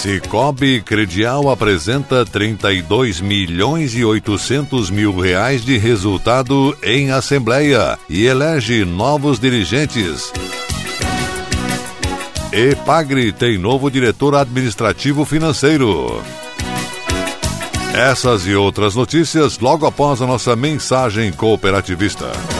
Cicobi Credial apresenta 32 milhões e 800 mil reais de resultado em assembleia e elege novos dirigentes. Epagre tem novo diretor administrativo financeiro. Essas e outras notícias logo após a nossa mensagem cooperativista.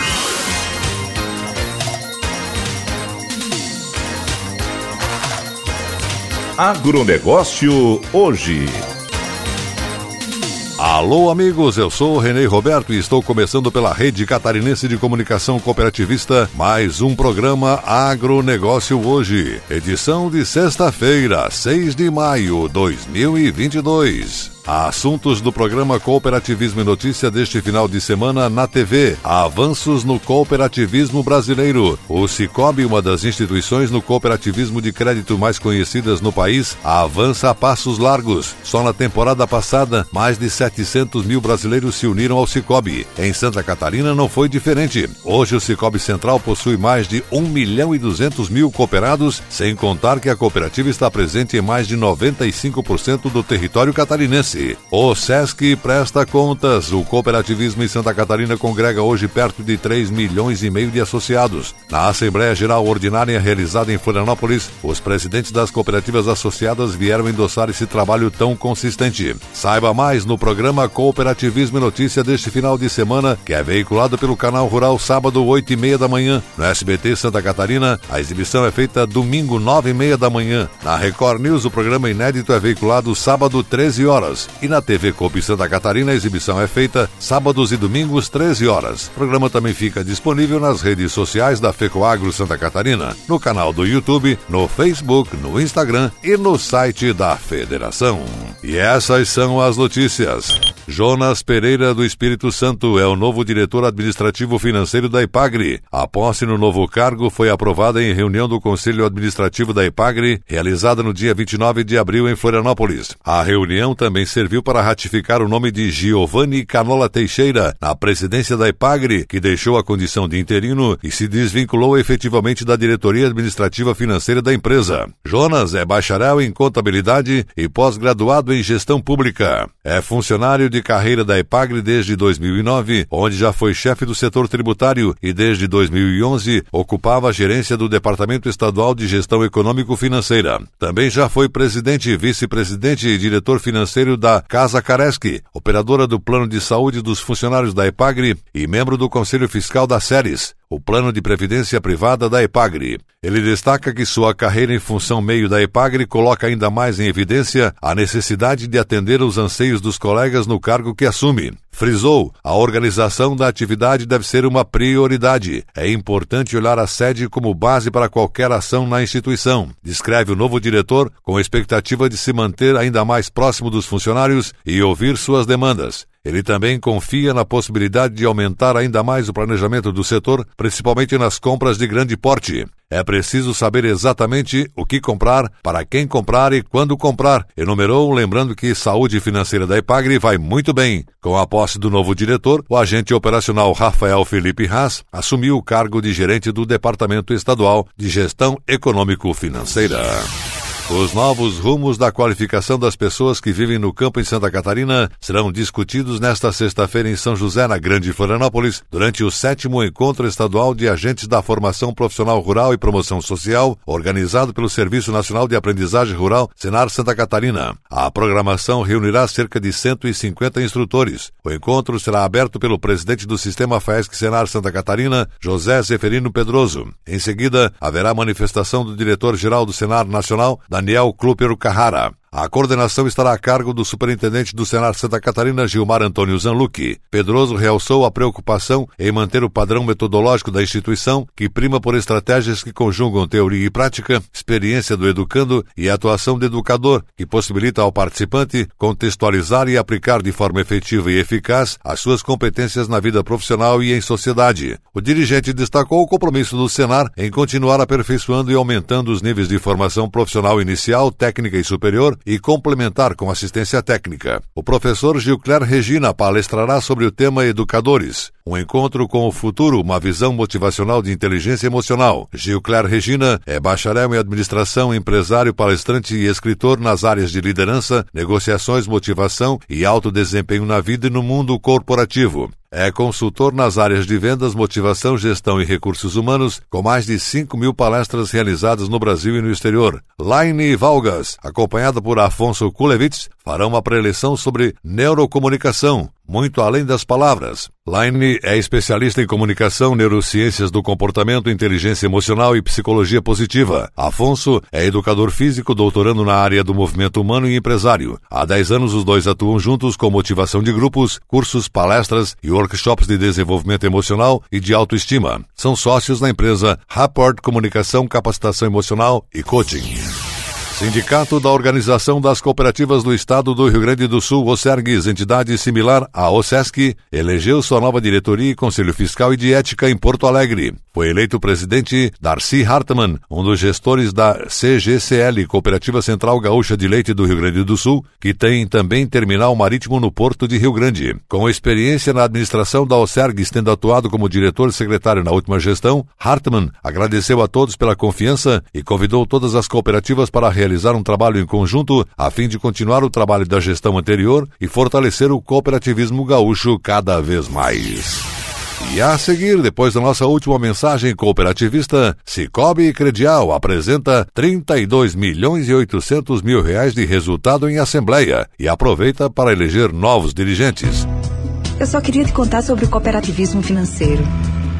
Agronegócio hoje. Alô, amigos, eu sou o Renê Roberto e estou começando pela Rede Catarinense de Comunicação Cooperativista mais um programa Agronegócio Hoje, edição de sexta-feira, 6 de maio de 2022. Assuntos do programa Cooperativismo e Notícia deste final de semana na TV. Avanços no cooperativismo brasileiro. O Cicobi, uma das instituições no cooperativismo de crédito mais conhecidas no país, avança a passos largos. Só na temporada passada, mais de 700 mil brasileiros se uniram ao Cicobi. Em Santa Catarina não foi diferente. Hoje o Cicobi Central possui mais de 1 milhão e 200 mil cooperados, sem contar que a cooperativa está presente em mais de 95% do território catarinense. O SESC presta contas. O cooperativismo em Santa Catarina congrega hoje perto de 3 milhões e meio de associados. Na Assembleia Geral Ordinária realizada em Florianópolis, os presidentes das cooperativas associadas vieram endossar esse trabalho tão consistente. Saiba mais no programa Cooperativismo e Notícia deste final de semana, que é veiculado pelo canal Rural sábado, 8 e meia da manhã. No SBT Santa Catarina, a exibição é feita domingo, 9 e meia da manhã. Na Record News, o programa inédito é veiculado sábado, 13 horas E na TV Coop Santa Catarina, a exibição é feita sábados e domingos, 13 horas. O programa também fica disponível nas redes sociais da FECOAGRO Santa Catarina, no canal do YouTube, no Facebook, no Instagram e no site da Federação. E essas são as notícias. Jonas Pereira do Espírito Santo é o novo diretor administrativo financeiro da IPAGRE. A posse no novo cargo foi aprovada em reunião do Conselho Administrativo da IPAGRE, realizada no dia 29 de abril em Florianópolis. A reunião também serviu para ratificar o nome de Giovanni Canola Teixeira na presidência da IPAGRE, que deixou a condição de interino e se desvinculou efetivamente da diretoria administrativa financeira da empresa. Jonas é bacharel em contabilidade e pós-graduado em gestão pública. É funcionário de carreira da IPAGRE desde 2009, onde já foi chefe do setor tributário e desde 2011 ocupava a gerência do Departamento Estadual de Gestão Econômico-Financeira. Também já foi presidente, vice-presidente e diretor financeiro da Casa Careschi, operadora do Plano de Saúde dos Funcionários da EPAGRE e membro do Conselho Fiscal da SERES, o plano de previdência privada da EPAGRE. Ele destaca que sua carreira em função meio da EPAGRE coloca ainda mais em evidência a necessidade de atender os anseios dos colegas no cargo que assume. Frisou, a organização da atividade deve ser uma prioridade. É importante olhar a sede como base para qualquer ação na instituição, descreve o novo diretor, com expectativa de se manter ainda mais próximo dos funcionários e ouvir suas demandas. Ele também confia na possibilidade de aumentar ainda mais o planejamento do setor, principalmente nas compras de grande porte. É preciso saber exatamente o que comprar, para quem comprar e quando comprar. Enumerou, lembrando que saúde financeira da Epagre vai muito bem. Com a posse do novo diretor, o agente operacional Rafael Felipe Haas assumiu o cargo de gerente do Departamento Estadual de Gestão Econômico-Financeira. Os novos rumos da qualificação das pessoas que vivem no campo em Santa Catarina serão discutidos nesta sexta-feira em São José, na Grande Florianópolis, durante o sétimo encontro estadual de agentes da formação profissional rural e promoção social, organizado pelo Serviço Nacional de Aprendizagem Rural, Senar Santa Catarina. A programação reunirá cerca de 150 instrutores. O encontro será aberto pelo presidente do Sistema FAESC Senar Santa Catarina, José Zeferino Pedroso. Em seguida, haverá manifestação do diretor-geral do Senar Nacional, Daniel Klupero Carrara. A coordenação estará a cargo do superintendente do Senar Santa Catarina, Gilmar Antônio Zanlucchi. Pedroso realçou a preocupação em manter o padrão metodológico da instituição, que prima por estratégias que conjugam teoria e prática, experiência do educando e atuação do educador, que possibilita ao participante contextualizar e aplicar de forma efetiva e eficaz as suas competências na vida profissional e em sociedade. O dirigente destacou o compromisso do Senar em continuar aperfeiçoando e aumentando os níveis de formação profissional inicial, técnica e superior e complementar com assistência técnica. O professor Gilcler Regina palestrará sobre o tema Educadores, um encontro com o futuro, uma visão motivacional de inteligência emocional. Gilcler Regina é bacharel em administração, empresário, palestrante e escritor nas áreas de liderança, negociações, motivação e alto desempenho na vida e no mundo corporativo. É consultor nas áreas de vendas, motivação, gestão e recursos humanos, com mais de 5 mil palestras realizadas no Brasil e no exterior. Laine Valgas, acompanhada por Afonso Kulevitz, fará uma preleção sobre neurocomunicação, muito além das palavras. Laine é especialista em comunicação, neurociências do comportamento, inteligência emocional e psicologia positiva. Afonso é educador físico, doutorando na área do movimento humano e empresário. Há 10 anos, os dois atuam juntos com motivação de grupos, cursos, palestras e workshops de desenvolvimento emocional e de autoestima. São sócios na empresa Rapport Comunicação, Capacitação Emocional e Coaching. Sindicato da Organização das Cooperativas do Estado do Rio Grande do Sul, OSERGS, entidade similar à OSESC, elegeu sua nova diretoria e Conselho Fiscal e de Ética em Porto Alegre. Foi eleito presidente Darcy Hartmann, um dos gestores da CGCL, Cooperativa Central Gaúcha de Leite do Rio Grande do Sul, que tem também terminal marítimo no Porto de Rio Grande. Com experiência na administração da OSERGS, tendo atuado como diretor-secretário na última gestão, Hartmann agradeceu a todos pela confiança e convidou todas as cooperativas para realizar um trabalho em conjunto a fim de continuar o trabalho da gestão anterior e fortalecer o cooperativismo gaúcho cada vez mais. E a seguir, depois da nossa última mensagem cooperativista, Cicobi Credial apresenta 32 milhões e 800 mil reais de resultado em assembleia e aproveita para eleger novos dirigentes. Eu só queria te contar sobre o cooperativismo financeiro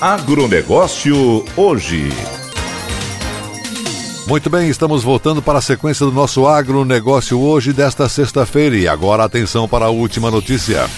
Agronegócio hoje. Muito bem, estamos voltando para a sequência do nosso agronegócio hoje desta sexta-feira e agora atenção para a última notícia.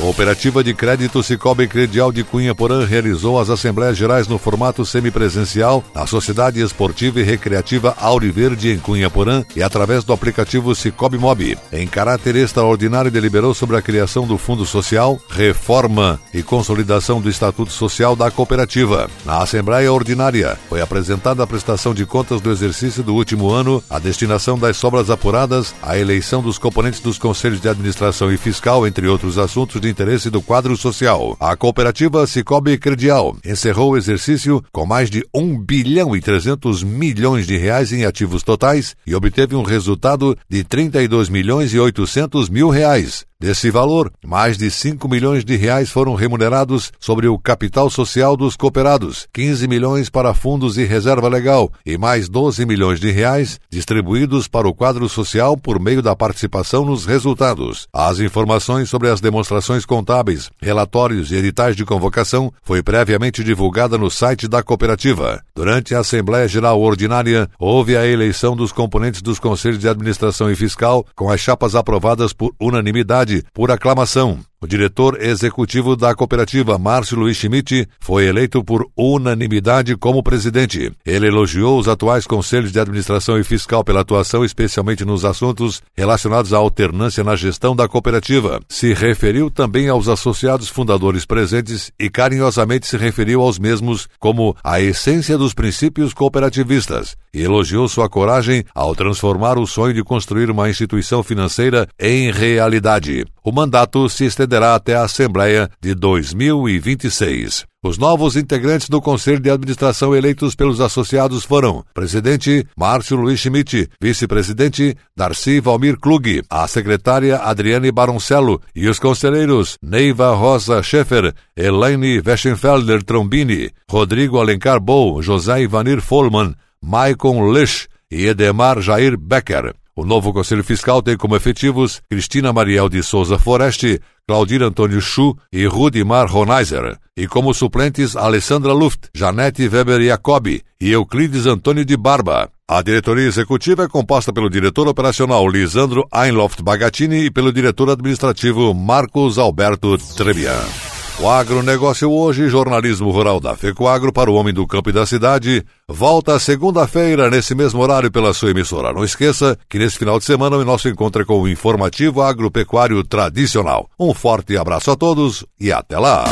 Cooperativa de Crédito Cicobi Credial de Cunha Porã realizou as Assembleias Gerais no formato semipresencial na Sociedade Esportiva e Recreativa Auriverde em Cunha Porã e através do aplicativo Cicobi Mob. Em caráter extraordinário, deliberou sobre a criação do Fundo Social, reforma e consolidação do Estatuto Social da cooperativa. Na Assembleia Ordinária, foi apresentada a prestação de contas do exercício do último ano, a destinação das sobras apuradas, a eleição dos componentes dos Conselhos de Administração e Fiscal, entre outros assuntos de interesse do quadro social. A cooperativa Cicobi Credial encerrou o exercício com mais de 1 bilhão e 300 milhões de reais em ativos totais e obteve um resultado de 32 milhões e 800 mil reais. Desse valor, mais de 5 milhões de reais foram remunerados sobre o capital social dos cooperados, 15 milhões para fundos e reserva legal e mais 12 milhões de reais distribuídos para o quadro social por meio da participação nos resultados. As informações sobre as demonstrações contábeis, relatórios e editais de convocação foi previamente divulgada no site da cooperativa. Durante a Assembleia Geral Ordinária, houve a eleição dos componentes dos conselhos de administração e fiscal com as chapas aprovadas por unanimidade por aclamação. O diretor executivo da cooperativa, Márcio Luiz Schmidt, foi eleito por unanimidade como presidente. Ele elogiou os atuais conselhos de administração e fiscal pela atuação especialmente nos assuntos relacionados à alternância na gestão da cooperativa. Se referiu também aos associados fundadores presentes e carinhosamente se referiu aos mesmos como a essência dos princípios cooperativistas e elogiou sua coragem ao transformar o sonho de construir uma instituição financeira em realidade. O mandato se estenderá até a Assembleia de 2026. Os novos integrantes do Conselho de Administração eleitos pelos associados foram presidente Márcio Luiz Schmidt, vice-presidente Darcy Valmir Klug, a secretária Adriane Baroncello e os conselheiros Neiva Rosa Schaeffer, Elaine Weschenfelder Trombini, Rodrigo Alencar Bou, José Ivanir Follmann, Maicon Lisch e Edemar Jair Becker. O novo Conselho Fiscal tem como efetivos Cristina Mariel de Souza Foreste, Claudir Antônio Schu e Rudimar Ronaiser. E como suplentes Alessandra Luft, Janete Weber Jacobi e Euclides Antônio de Barba. A diretoria executiva é composta pelo diretor operacional Lisandro Einloft Bagatini e pelo diretor administrativo Marcos Alberto Trebian. O agronegócio hoje, jornalismo rural da FECOAGro para o homem do campo e da cidade, volta segunda-feira nesse mesmo horário pela sua emissora. Não esqueça que nesse final de semana o nosso encontro é com o informativo agropecuário tradicional. Um forte abraço a todos e até lá!